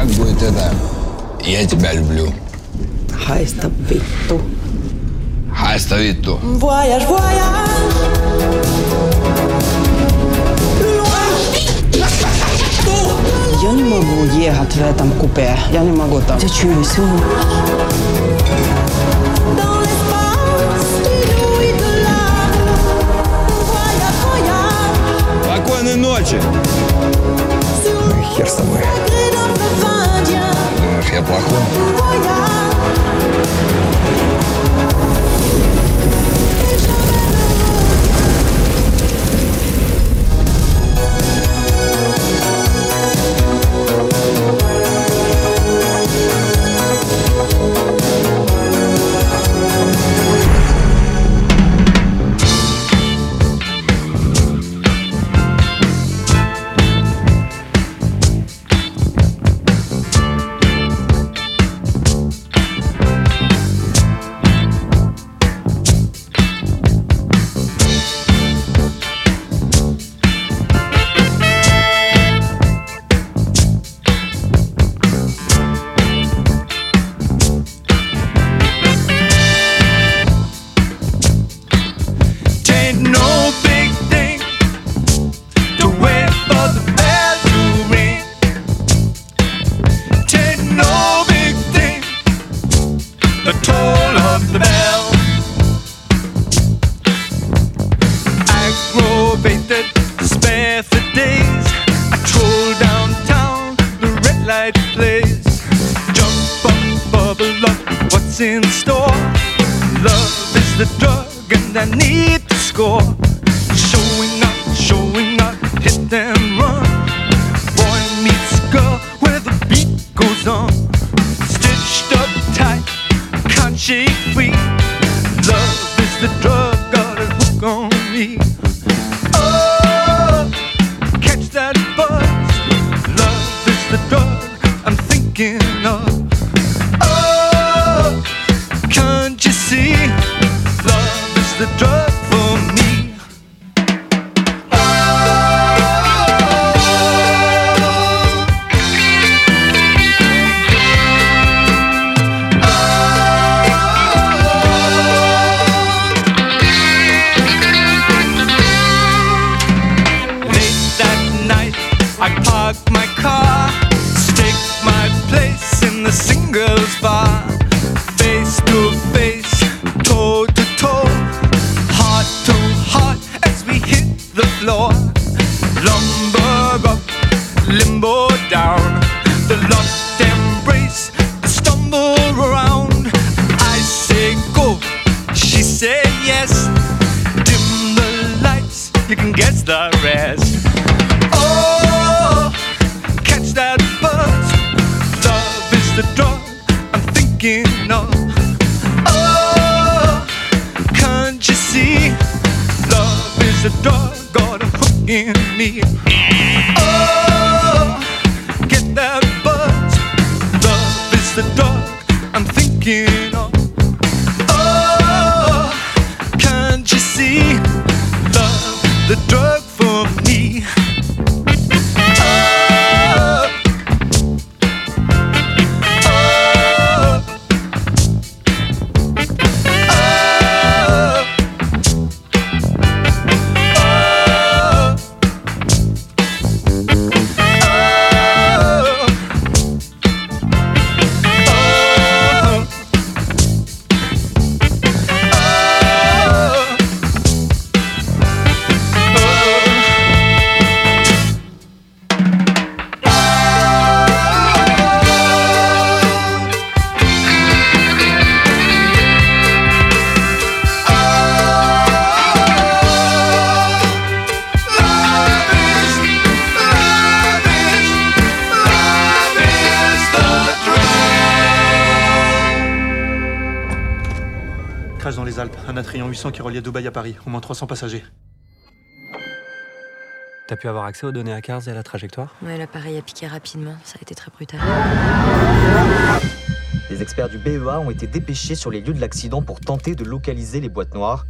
как будет это «Я тебя люблю»? Haista vittu. Haista vittu. Voyage, voyage. Я не могу ехать в этом купе. Я не могу там. Я чую voyage. Спокойной ночи. Ну и хер с тобой. Я плохой? In store? Love is the drug, and I need to score. Showing up, showing up, hit and I'm. Oh, can't you see? Love, the drug 800 qui reliait Dubaï à Paris, au moins 300 passagers. T'as pu avoir accès aux données à Cars et à la trajectoire? Ouais, l'appareil a piqué rapidement, ça a été très brutal. Les experts du BEA ont été dépêchés sur les lieux de l'accident pour tenter de localiser les boîtes noires.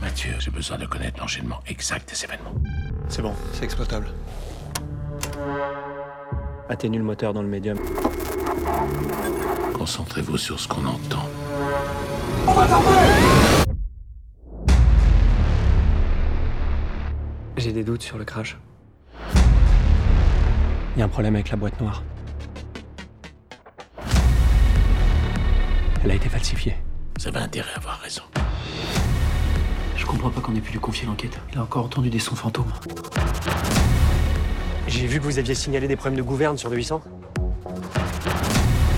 Mathieu, j'ai besoin de connaître l'enchaînement exact des événements. C'est bon, c'est exploitable. Atténue le moteur dans le médium. Concentrez-vous sur ce qu'on entend. J'ai des doutes sur le crash. Il y a un problème avec la boîte noire. Elle a été falsifiée. Vous avez intérêt à avoir raison. Je comprends pas qu'on ait pu lui confier l'enquête. Il a encore entendu des sons fantômes. J'ai vu que vous aviez signalé des problèmes de gouverne sur le 800.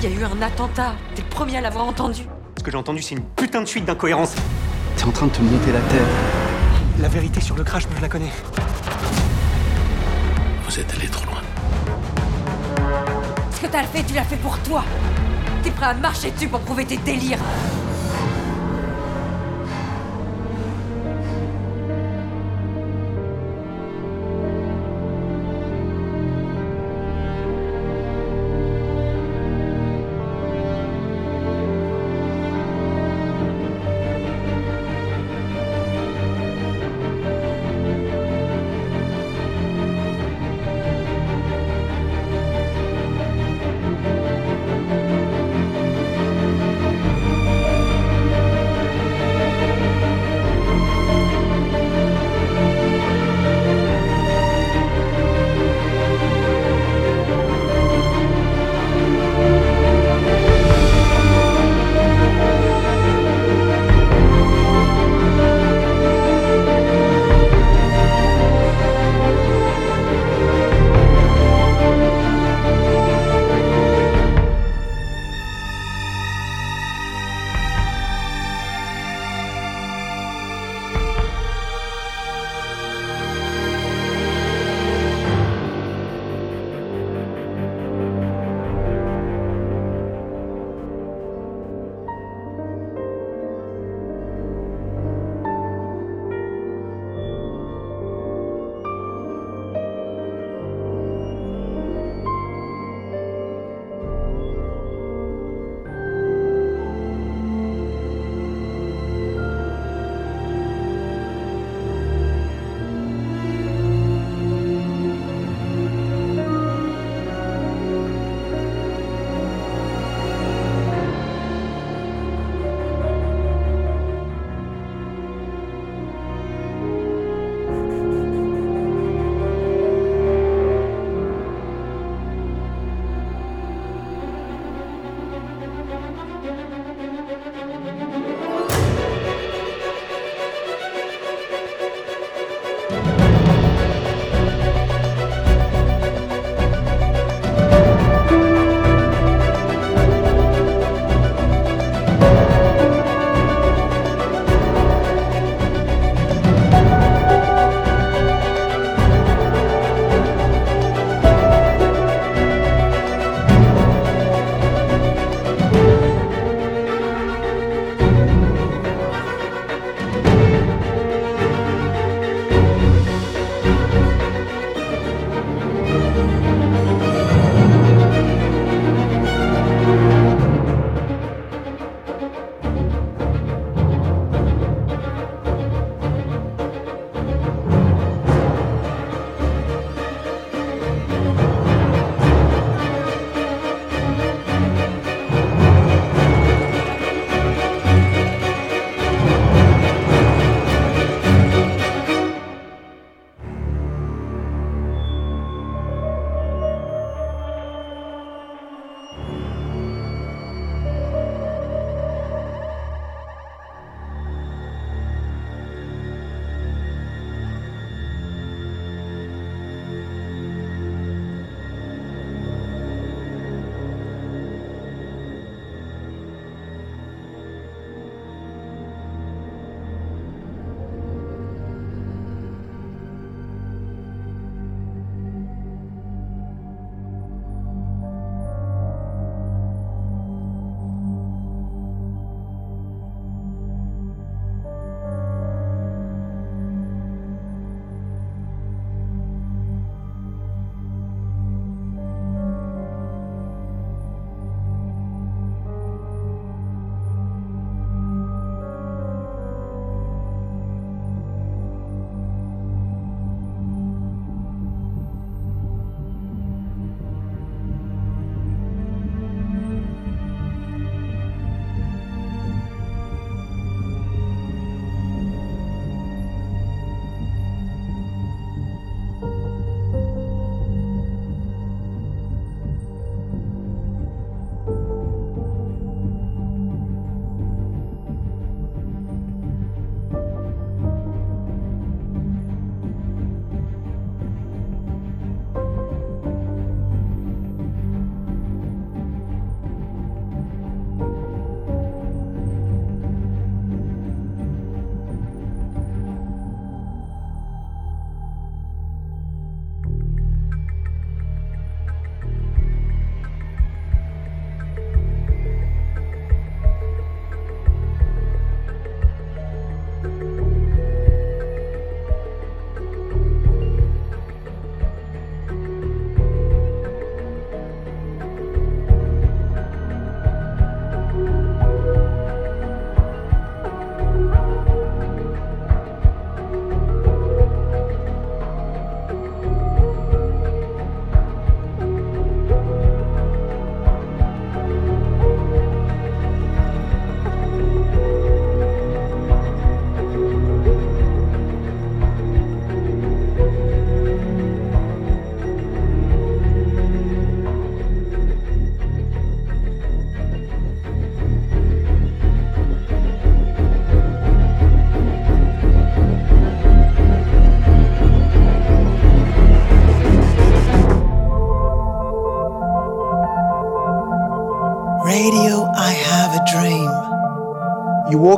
Il y a eu un attentat. T'es le premier à l'avoir entendu. Ce que j'ai entendu, c'est une putain de suite d'incohérences. T'es en train de te monter la tête. La vérité sur le crash, moi je la connais. Vous êtes allé trop loin. Ce que t'as fait, tu l'as fait pour toi. T'es prêt à marcher dessus pour prouver tes délires.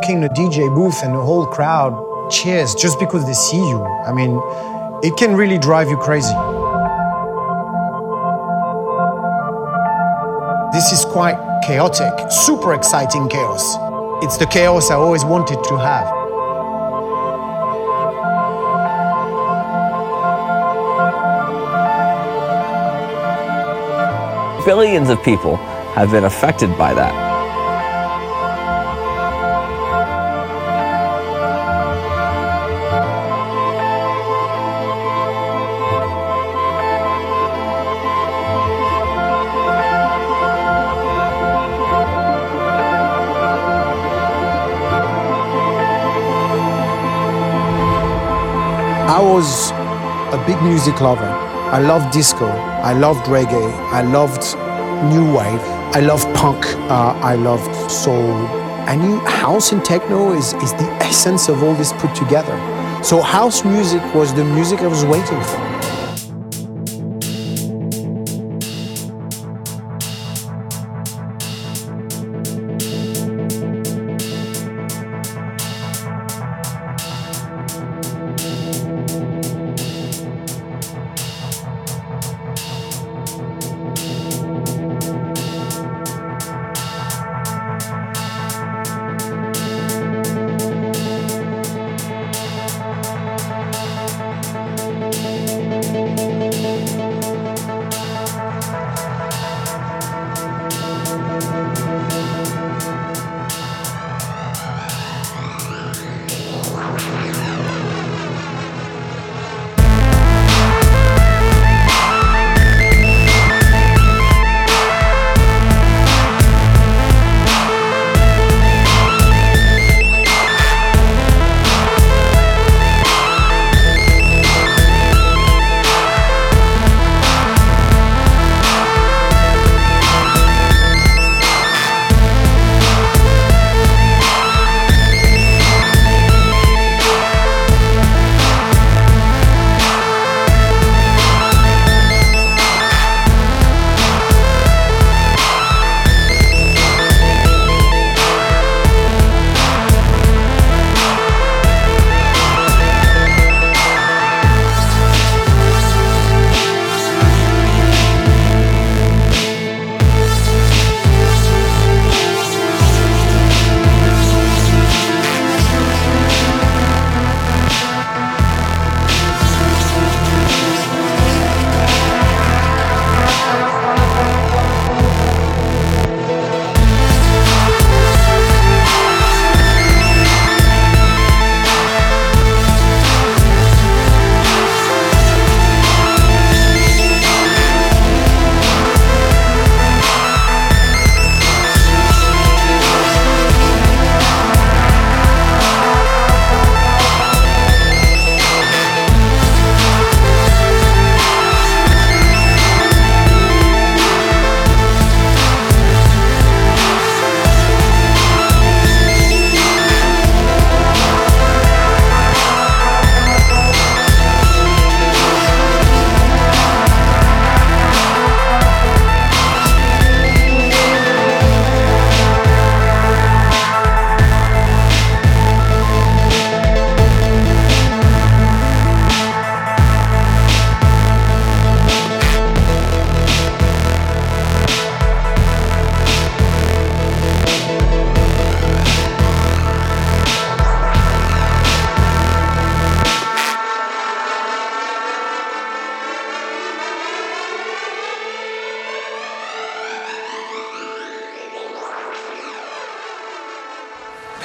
You walk in a DJ booth and the whole crowd cheers just because they see you. I mean, it can really drive you crazy. This is quite chaotic, super exciting chaos. It's the chaos I always wanted to have. Billions of people have been affected by that. I was a big music lover. I loved disco. I loved reggae. I loved new wave. I loved punk. Uh, I loved soul. I knew house and techno is, is the essence of all this put together. So house music was the music I was waiting for.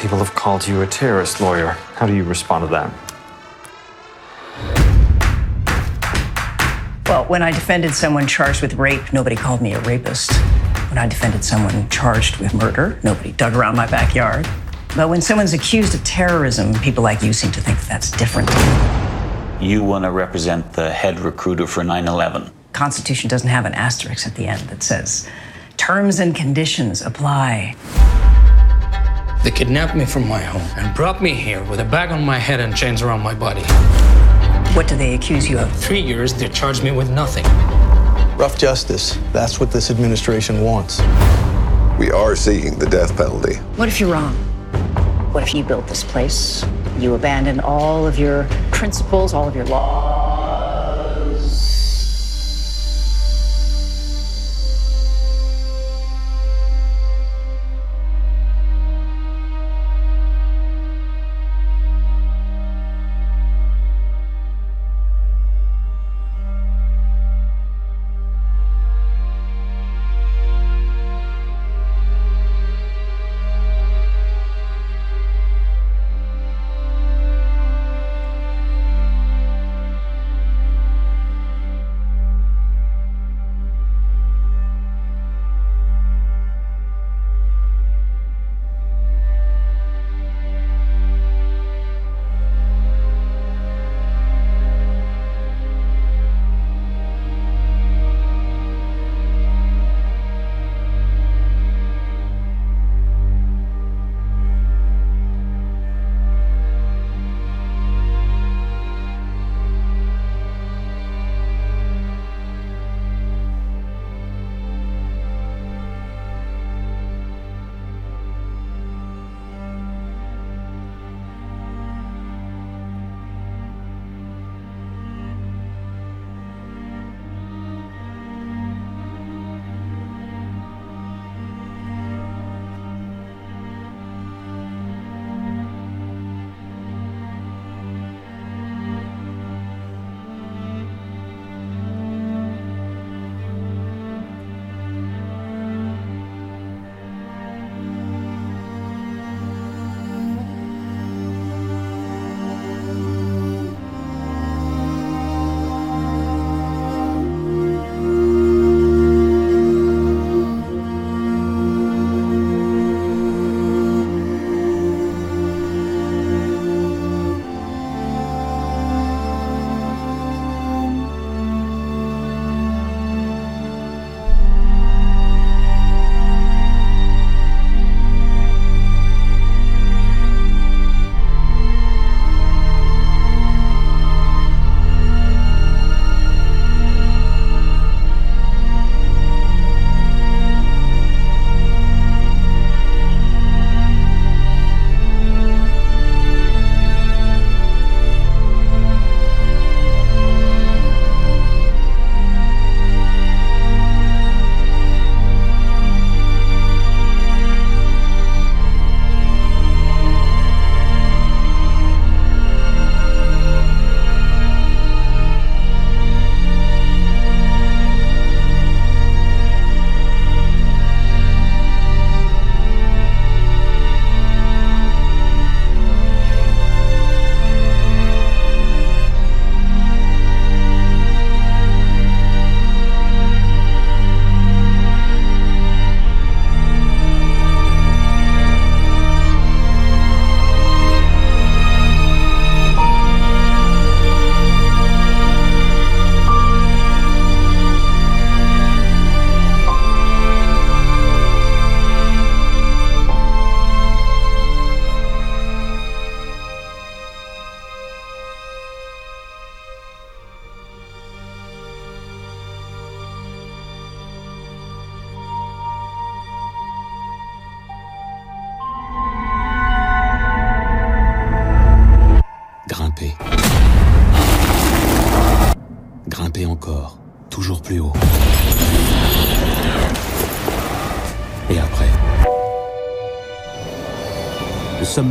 People have called you a terrorist lawyer. How do you respond to that? Well, when I defended someone charged with rape, nobody called me a rapist. When I defended someone charged with murder, nobody dug around my backyard. But when someone's accused of terrorism, people like you seem to think that that's different. You want to represent the head recruiter for 9 11. Constitution doesn't have an asterisk at the end that says terms and conditions apply. They kidnapped me from my home and brought me here with a bag on my head and chains around my body. What do they accuse you of? Three years, they charged me with nothing. Rough justice. That's what this administration wants. We are seeking the death penalty. What if you're wrong? What if you built this place? You abandoned all of your principles, all of your laws.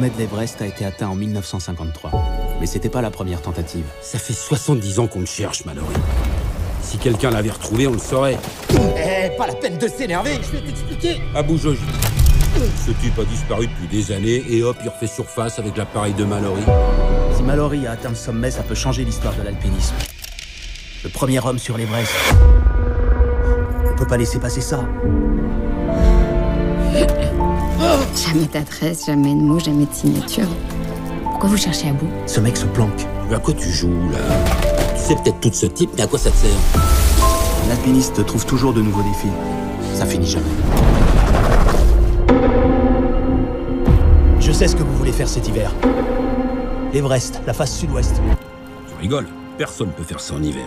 Sommet de l'Everest a été atteint en 1953. Mais c'était pas la première tentative. Ça fait 70 ans qu'on me cherche, Mallory. Si quelqu'un l'avait retrouvé, on le saurait. Eh, pas la peine de s'énerver, je vais t'expliquer. Abu Joji. Ce type a disparu depuis des années et hop, il refait surface avec l'appareil de Mallory. Si Mallory a atteint le sommet, ça peut changer l'histoire de l'alpinisme. Le premier homme sur l'Everest. On peut pas laisser passer ça. Jamais d'adresse, jamais de mots, jamais de signature. Pourquoi vous cherchez à bout Ce mec se planque. À quoi tu joues, là Tu sais peut-être tout de ce type, mais à quoi ça te sert Un alpiniste trouve toujours de nouveaux défis. Ça finit jamais. Je sais ce que vous voulez faire cet hiver. L'Everest, la face sud-ouest. Tu rigoles? Personne peut faire ça en hiver.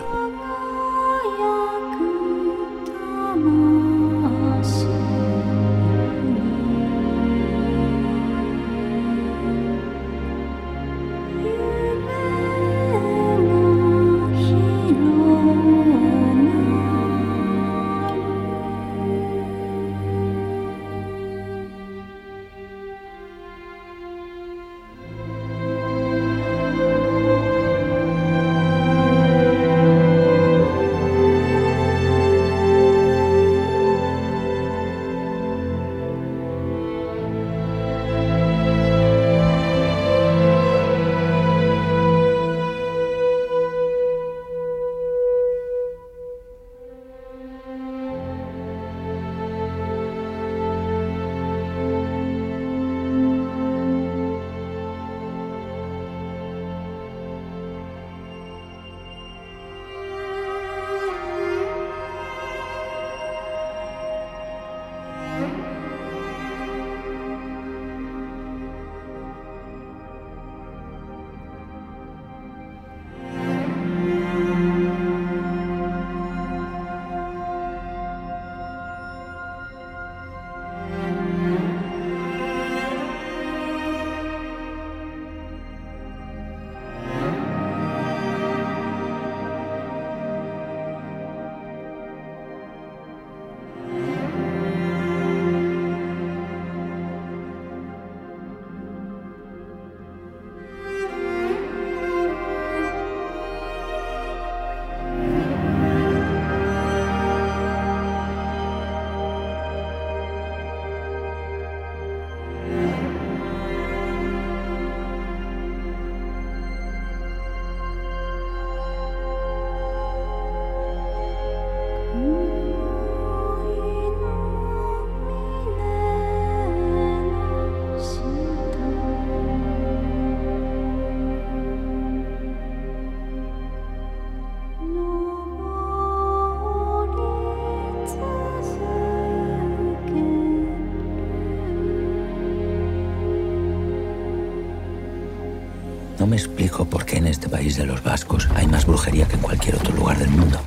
Me explico por qué en este país de los vascos hay más brujería que en cualquier otro lugar del mundo.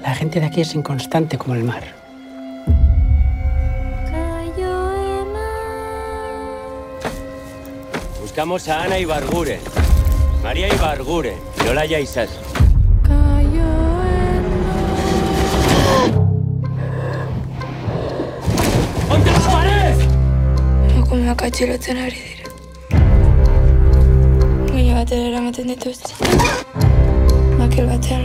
La gente de aquí es inconstante como el mar. Buscamos a Ana Ibarguren, María Ibarguren y Olaya Isas. Emakumeak atxilotzen ari dira. Baina batera me tenait aussi. Moi, qu'elle va-t-elle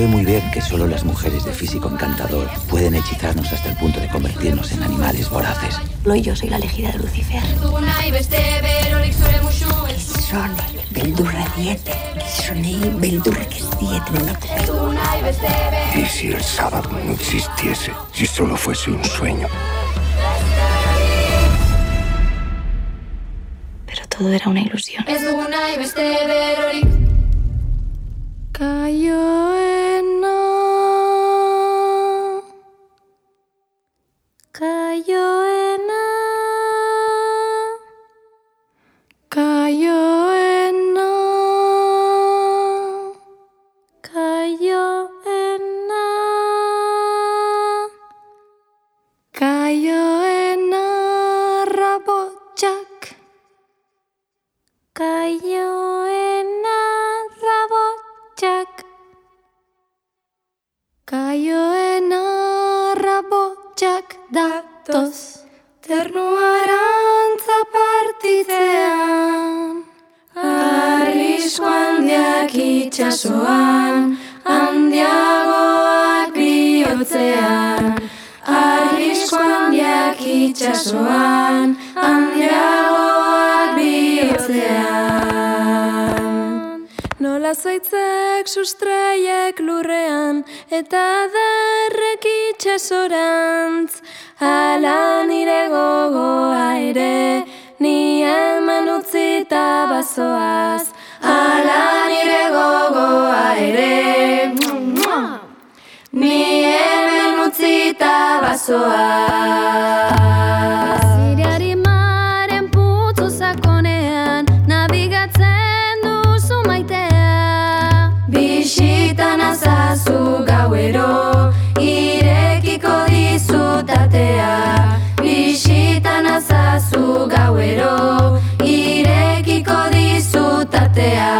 sabe muy bien que solo las mujeres de físico encantador pueden hechizarnos hasta el punto de convertirnos en animales voraces. No, yo soy la elegida de Lucifer. ¿Y si el sábado no existiese? Si solo fuese un sueño. Pero todo era una ilusión. Ez Kaioena itxasorantz Hala nire gogoa ere Ni hemen utzita bazoaz Hala nire gogoa ere. Ni hemen utzita bazoaz gauero Irekiko dizutatea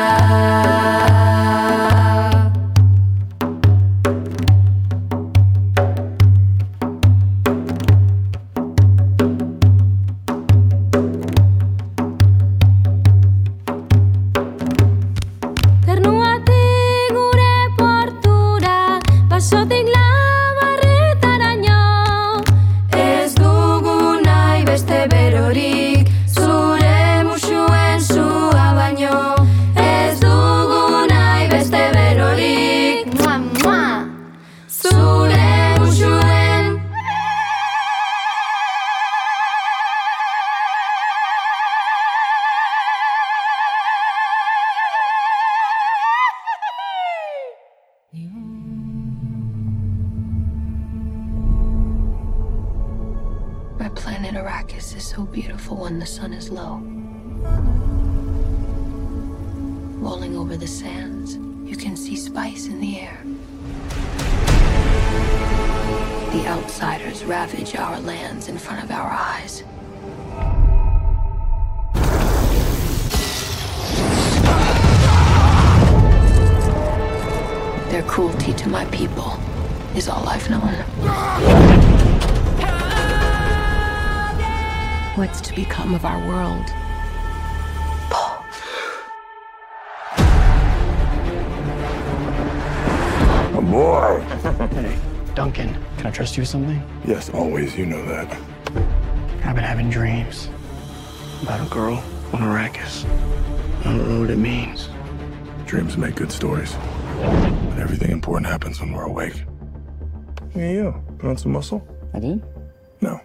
people is all I've known. What's to become of our world? A boy! Hey, Duncan, can I trust you with something? Yes, always. You know that. I've been having dreams about a girl on Arrakis. I don't know what it means. Dreams make good stories. But everything important happens when we're awake. Hey, you. Put on some muscle? I did? No.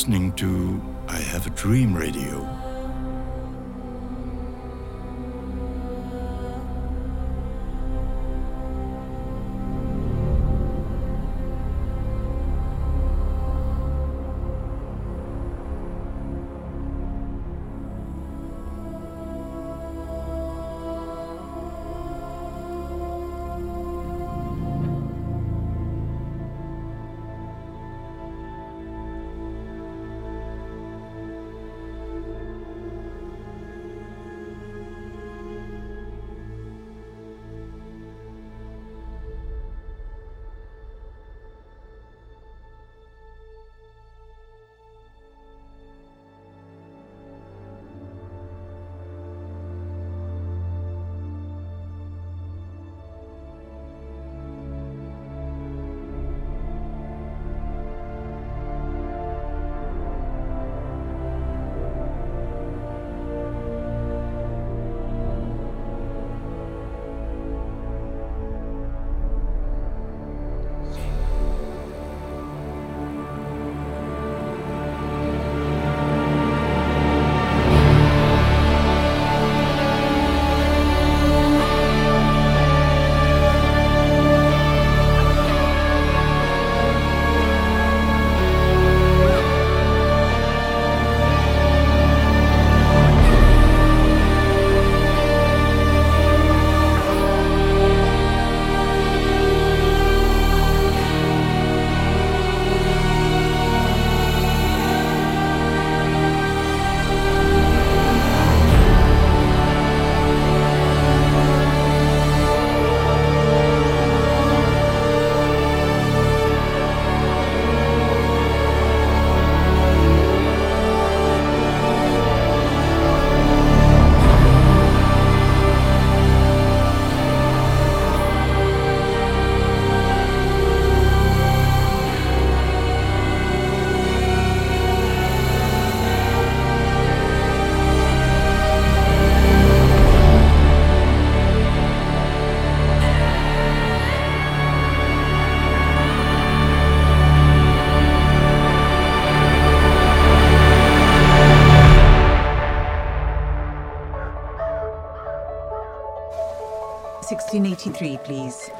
Listening to I Have a Dream radio.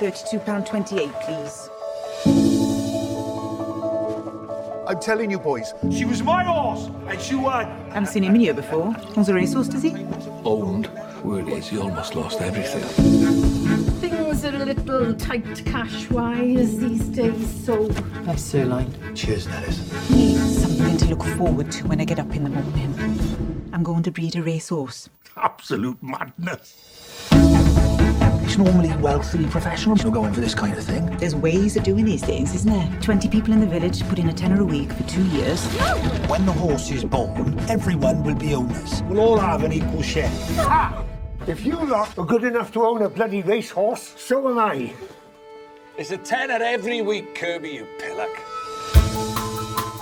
£32.28, please. I'm telling you, boys, she was my horse, and she won. Haven't seen him in here before. Owns a racehorse, does he? Owned. Word is, he almost lost everything. Things are a little tight cash-wise these days, so... Nice sirloin. Cheers, Nellis. Need something to look forward to when I get up in the morning. I'm going to breed a racehorse. Absolute madness. It's normally wealthy professionals who go in for this kind of thing. There's ways of doing these things, isn't there? 20 people in the village put in a tenner a week for two years. When the horse is born, everyone will be owners. We'll all have an equal share. If you lot are good enough to own a bloody racehorse, so am I. It's a tenner every week, Kirby, you pillock.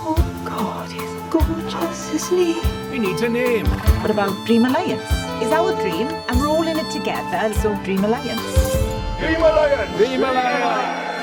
Oh, God, he's gorgeous, isn't he? He needs a name. What about Dream Alliance? Is our dream, and we're all in it together, so Dream Alliance. Dream Alliance! Dream Alliance!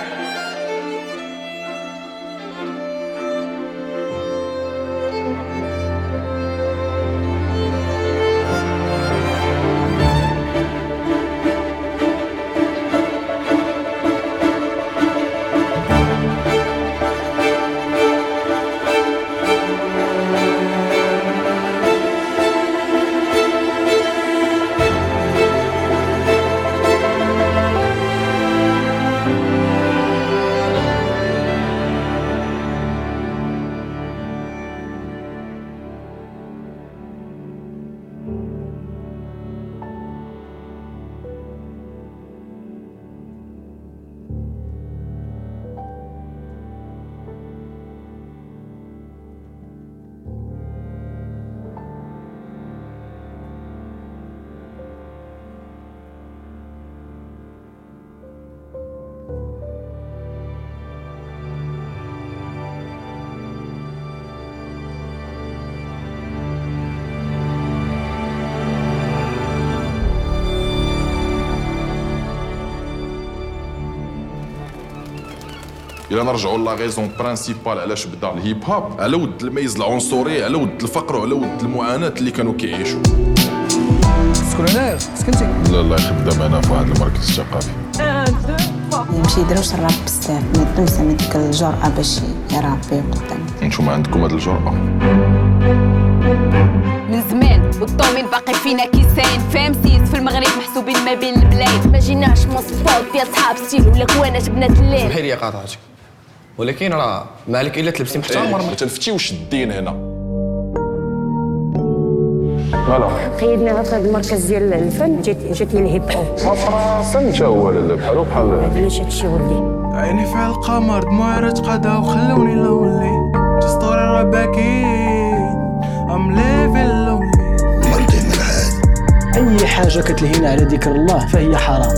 الا نرجعوا لا غيزون برانسيبال علاش بدأ الهيب هوب على ود الميز العنصري على ود الفقر وعلى ود المعاناة اللي كانوا كيعيشوا. شكون هنا سكنتي. لا لا خدام أنا في واحد المركز الثقافي. يمشي يديروش الراب بزاف ما يدوش زعما ديك الجرأة باش يرابي قدام نتوما عندكم هاد الجرأة من زمان والضومين باقي فينا كيسان. فام سيس في المغرب محسوبين ما بين البلاد. ما جيناش من صفات ديال صحاب ستيل ولا كوانات بنات الليل سمحي لي قاطعتك. ولكن راه ما عليك إلا تلبسي محترم ما تنفتيوش الدين هنا؟ فوالا. قيدنا في المركز ديال الفن جيت جيت الهيب هوب. فن حتى هو بحالو بحال علاش هادشي ولي عيني في القمر دموعي راه تقادا وخلوني لولي. ستوري راه باكين ام ليفين لولي مرضي من هاد أي حاجة كتلهينا على ذكر الله فهي حرام.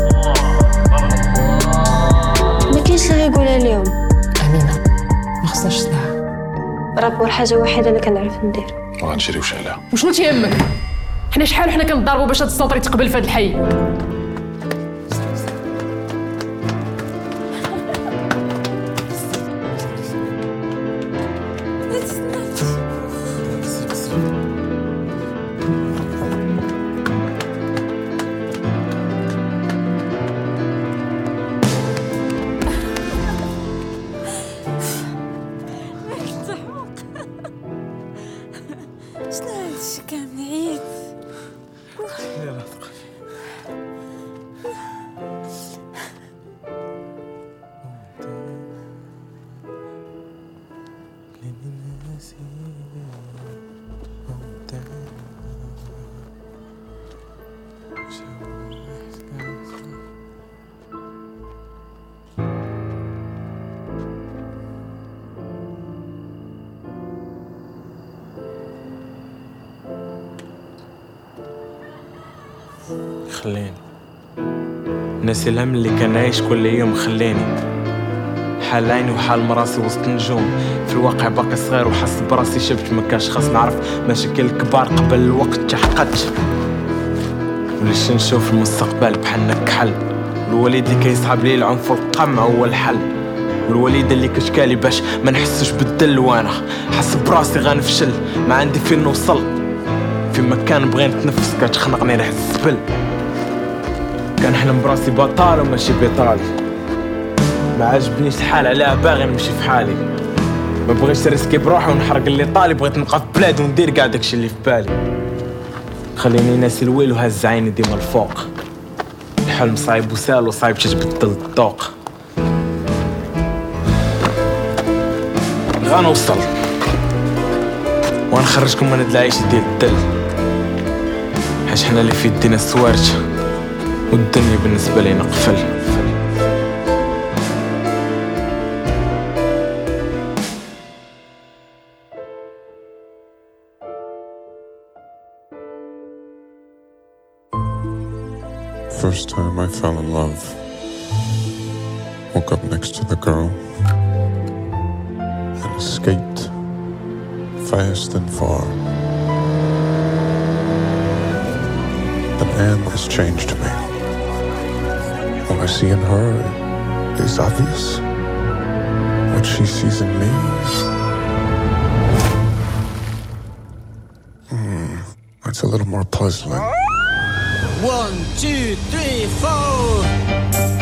ما كاينش اللي يقولها اليوم. 15 ساعة راه هو الحاجة الوحيدة اللي كنعرف ندير. ما غنجريوش عليها وشنو تيهمك؟ حنا شحال حنا كنضربوا باش هاد السطر يتقبل في هاد الحي؟ ناسي الهم اللي كان عايش كل يوم خليني حال عيني وحال مراسي وسط نجوم في الواقع باقي صغير وحس براسي شبت مكاش خاص نعرف مشاكل الكبار قبل الوقت تحققت. وليش نشوف المستقبل بحالنا كحل الوليد اللي كيصحاب لي العنف والقمع هو الحل. والوليدة اللي كشكالي باش ما نحسش بالدل وأنا حس براسي غنفشل ما عندي فين نوصل. في مكان بغي نتنفس كتخنقني ريحة الزبل. كنحلم براسي بطال وماشي بطالي ما عجبنيش الحال عليها باغي نمشي في حالي. ما بغيتش نريسكي بروحي ونحرق اللي طالي بغيت نبقى في بلاد وندير كاع داكشي اللي في بالي. خليني ناسي الويل وهز عيني ديما الفوق. الحلم صعيب وسهل وصعيب تتبدل الذوق غنوصل ونخرجكم من هاد العيش ديال الدل. حيت حنا اللي في يدينا السوارت والدنيا بالنسبة لينا قفل First time I fell in love. Woke up next to the girl and escaped fast and far. But Anne has changed me. I see in her is obvious. What she sees in me. Hmm, it's a little more puzzling. One, two, three, four.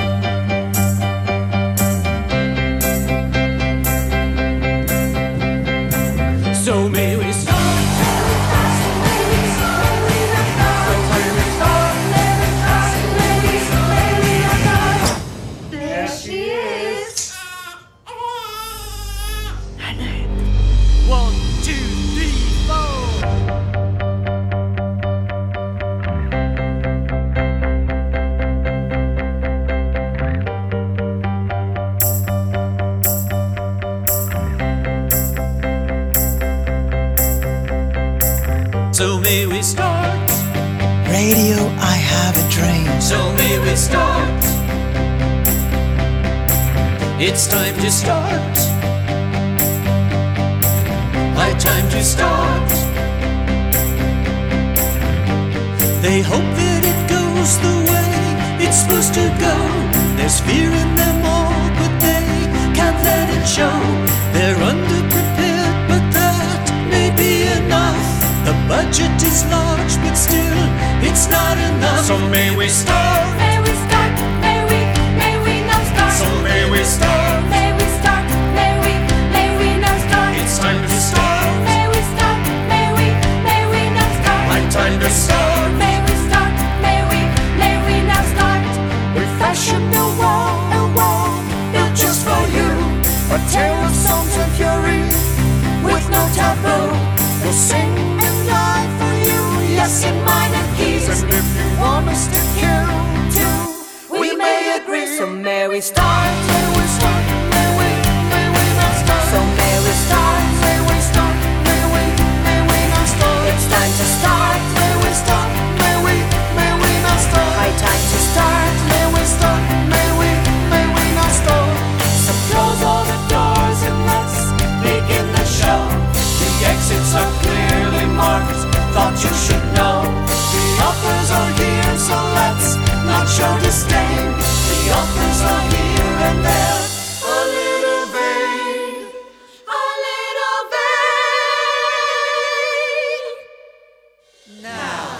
So may we start. It's time to start. High time to start. They hope that it goes the way it's supposed to go. There's fear in them all, but they can't let it show. They're underprepared, budget is large, but still, it's not enough. So may we start? May we start? May we? May we now start? So may we start? May we start? May we? May we now start? It's time to start. May we start? May we? May we now start? My time to start. May we start? May we? May we now start? We fashion a wall, a wall built just for you. A tale of songs and fury with no taboo. We'll sing and die for you, yes, The are here and there. A little vain, a little vain. Now,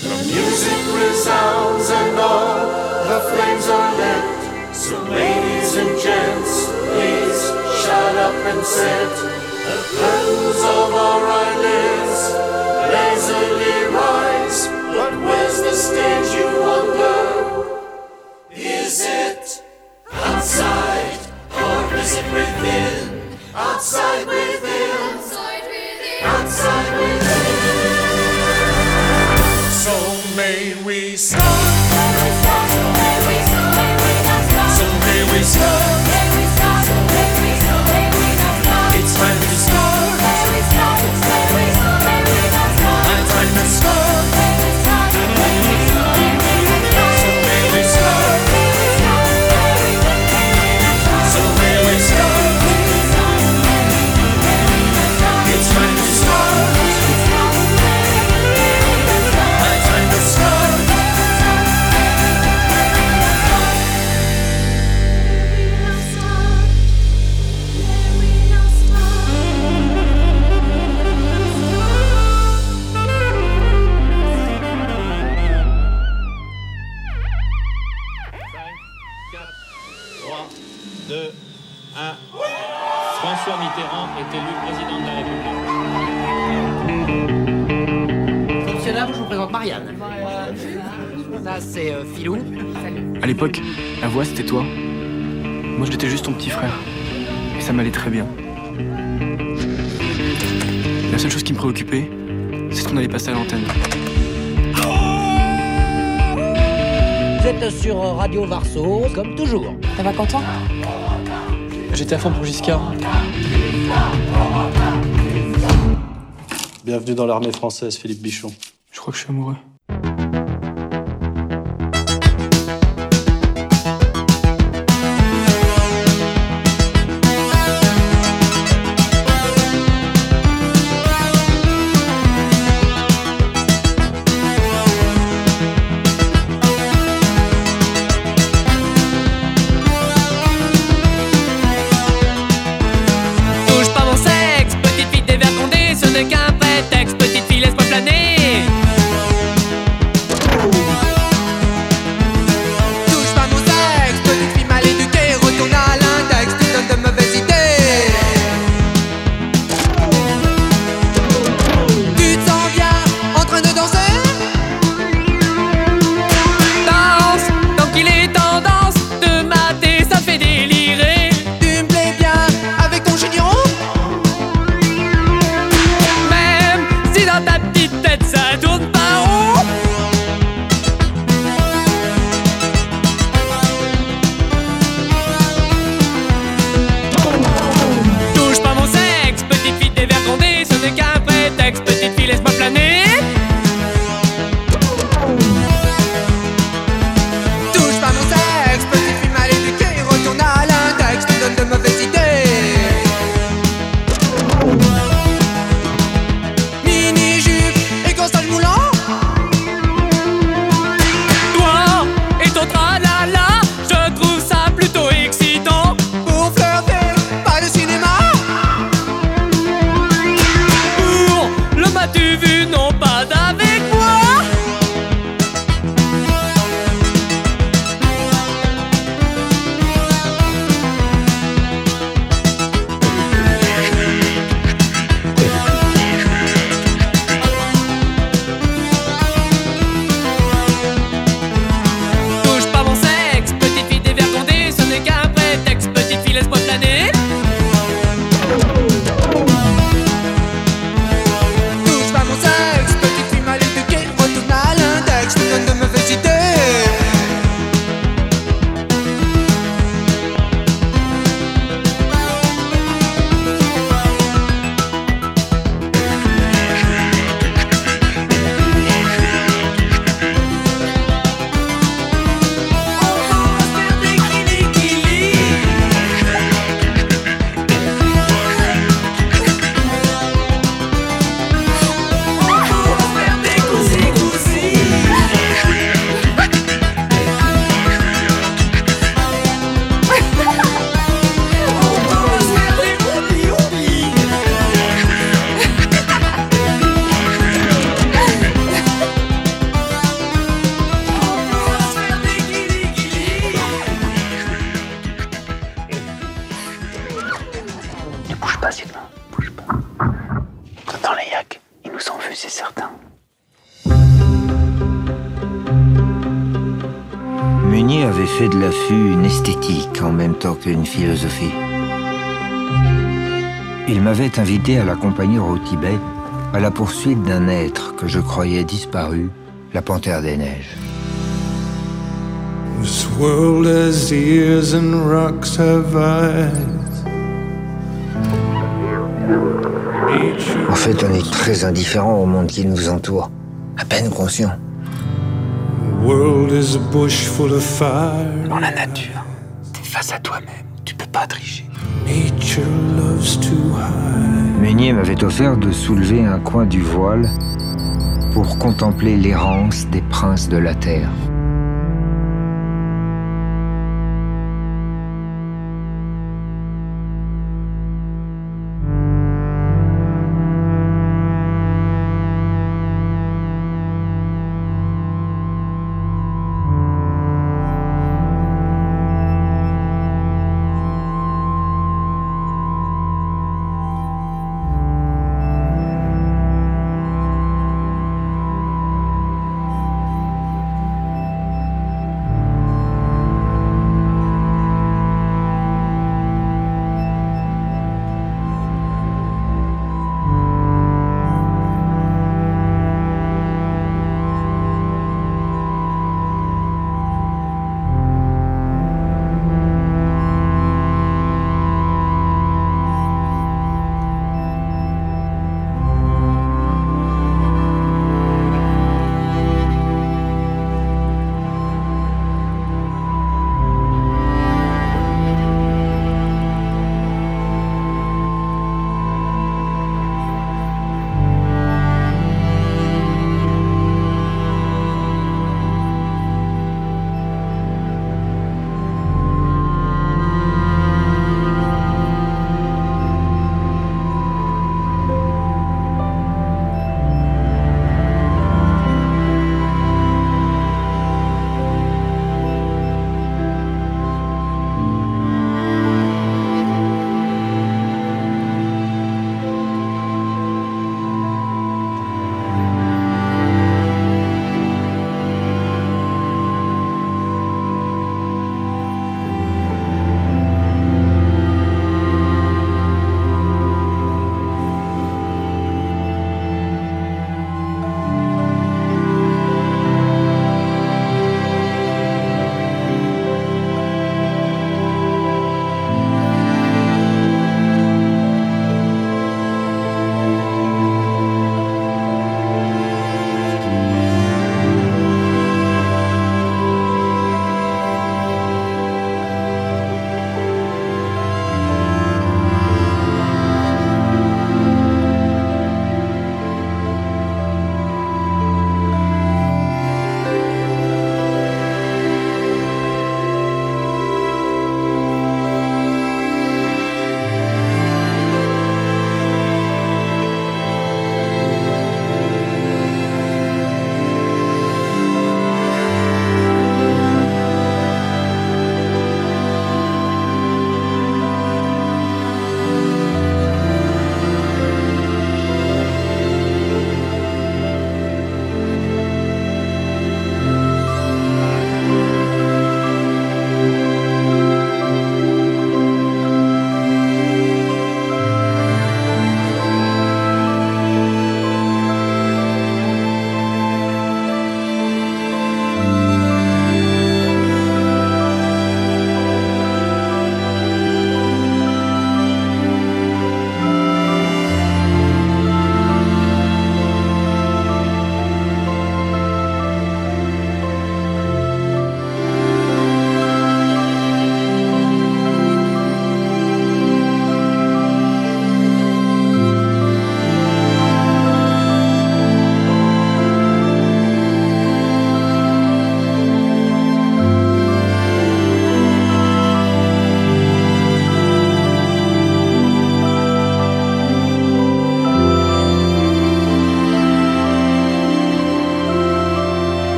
The music resounds and all the flames are lit. So, ladies and gents, please shut up and sit. Euh, Filou. À l'époque, la voix c'était toi. Moi j'étais juste ton petit frère. Et ça m'allait très bien. La seule chose qui me préoccupait, c'est ce qu'on allait passer à l'antenne. Vous êtes sur Radio Varso, comme toujours. Ça va Quentin J'étais à fond pour Giscard. Bienvenue dans l'armée française, Philippe Bichon. Je crois que je suis amoureux. pas, bouge pas. Dans les yaks Ils nous ont vus, c'est certain. Meunier avait fait de l'affût une esthétique en même temps qu'une philosophie. Il m'avait invité à l'accompagner au Tibet à la poursuite d'un être que je croyais disparu, la panthère des neiges. Fait, on est très indifférent au monde qui nous entoure, à peine conscient. Dans la nature, t'es face à toi-même, tu peux pas tricher. Meunier m'avait offert de soulever un coin du voile pour contempler l'errance des princes de la terre.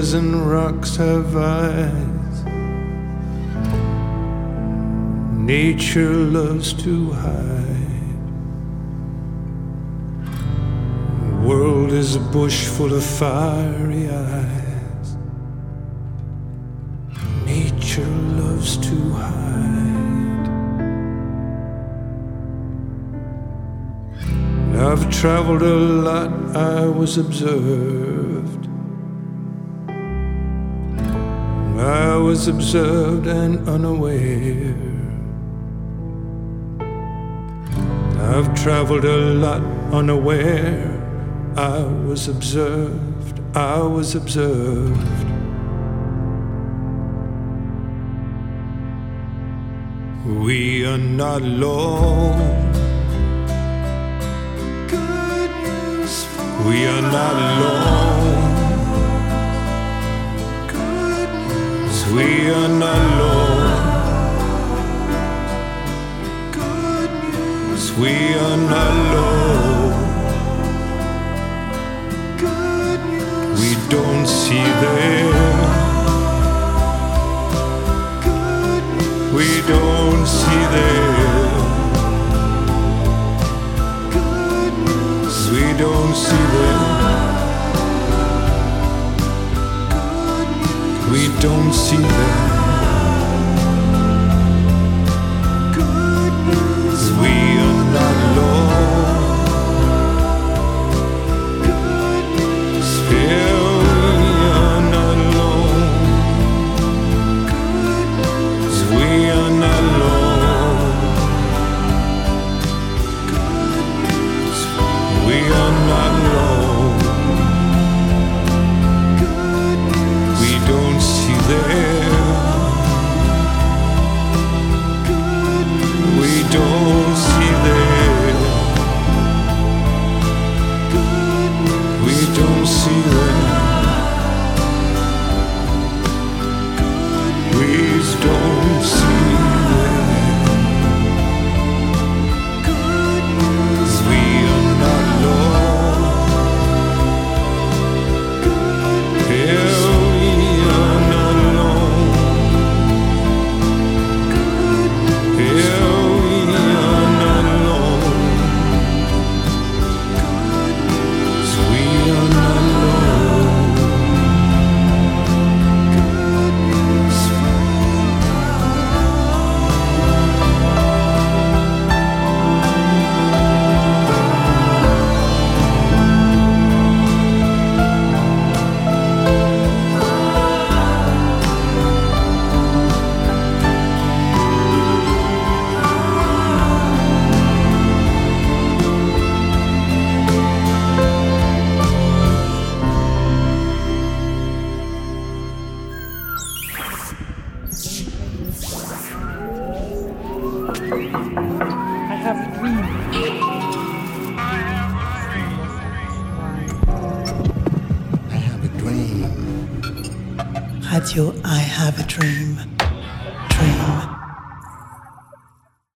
Ears and rocks have eyes. Nature loves to hide. World is a bush full of fiery eyes. Nature loves to hide. I've traveled a lot, I was observed. I was observed and unaware. I've traveled a lot unaware. I was observed, I was observed. We are not alone. We are not alone. We are not alone. We are not alone. We don't see them. We don't see them. We don't see them. We don't see them. We are not alone.